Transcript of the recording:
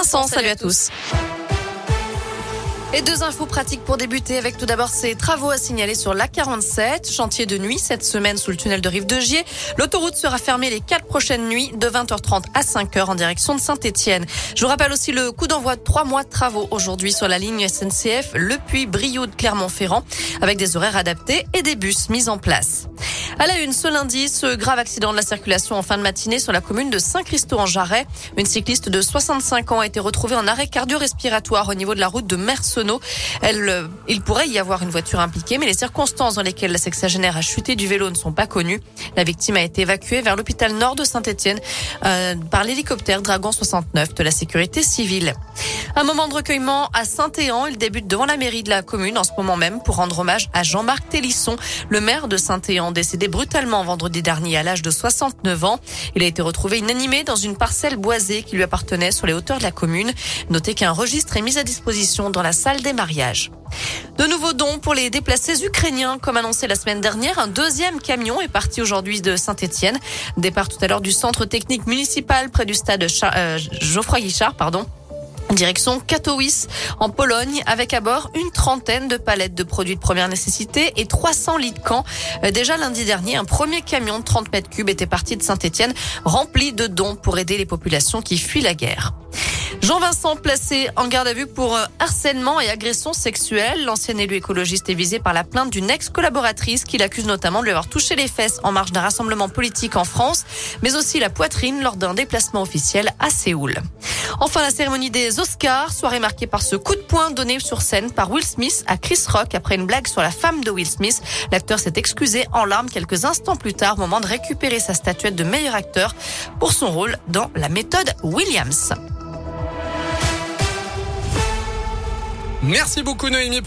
Vincent, salut à tous. Et deux infos pratiques pour débuter avec tout d'abord ces travaux à signaler sur l'A47, chantier de nuit cette semaine sous le tunnel de Rive de Gier. L'autoroute sera fermée les quatre prochaines nuits de 20h30 à 5h en direction de Saint-Etienne. Je vous rappelle aussi le coup d'envoi de trois mois de travaux aujourd'hui sur la ligne SNCF Le Puy-Brioude de Clermont-Ferrand avec des horaires adaptés et des bus mis en place. À la une, ce lundi, ce grave accident de la circulation en fin de matinée sur la commune de Saint-Christo en Jarret. Une cycliste de 65 ans a été retrouvée en arrêt cardio-respiratoire au niveau de la route de Mercenau. Elle, euh, il pourrait y avoir une voiture impliquée, mais les circonstances dans lesquelles la sexagénaire a chuté du vélo ne sont pas connues. La victime a été évacuée vers l'hôpital nord de Saint-Etienne euh, par l'hélicoptère Dragon 69 de la sécurité civile. Un moment de recueillement à Saint-Éan. Il débute devant la mairie de la commune en ce moment même pour rendre hommage à Jean-Marc Télisson, le maire de Saint-Éan, décédé brutalement vendredi dernier à l'âge de 69 ans. Il a été retrouvé inanimé dans une parcelle boisée qui lui appartenait sur les hauteurs de la commune. Notez qu'un registre est mis à disposition dans la salle des mariages. De nouveaux dons pour les déplacés ukrainiens. Comme annoncé la semaine dernière, un deuxième camion est parti aujourd'hui de Saint-Etienne. Départ tout à l'heure du centre technique municipal près du stade euh, Geoffroy Guichard, pardon. Direction Katowice en Pologne avec à bord une trentaine de palettes de produits de première nécessité et 300 litres de camp. Euh, déjà lundi dernier, un premier camion de 30 mètres cubes était parti de Saint-Etienne rempli de dons pour aider les populations qui fuient la guerre. Jean-Vincent placé en garde à vue pour euh, harcèlement et agression sexuelle. L'ancien élu écologiste est visé par la plainte d'une ex-collaboratrice qui l'accuse notamment de lui avoir touché les fesses en marge d'un rassemblement politique en France, mais aussi la poitrine lors d'un déplacement officiel à Séoul. Enfin, la cérémonie des Oscars, soirée marquée par ce coup de poing donné sur scène par Will Smith à Chris Rock après une blague sur la femme de Will Smith. L'acteur s'est excusé en larmes quelques instants plus tard, au moment de récupérer sa statuette de meilleur acteur pour son rôle dans la méthode Williams. Merci beaucoup Noémie.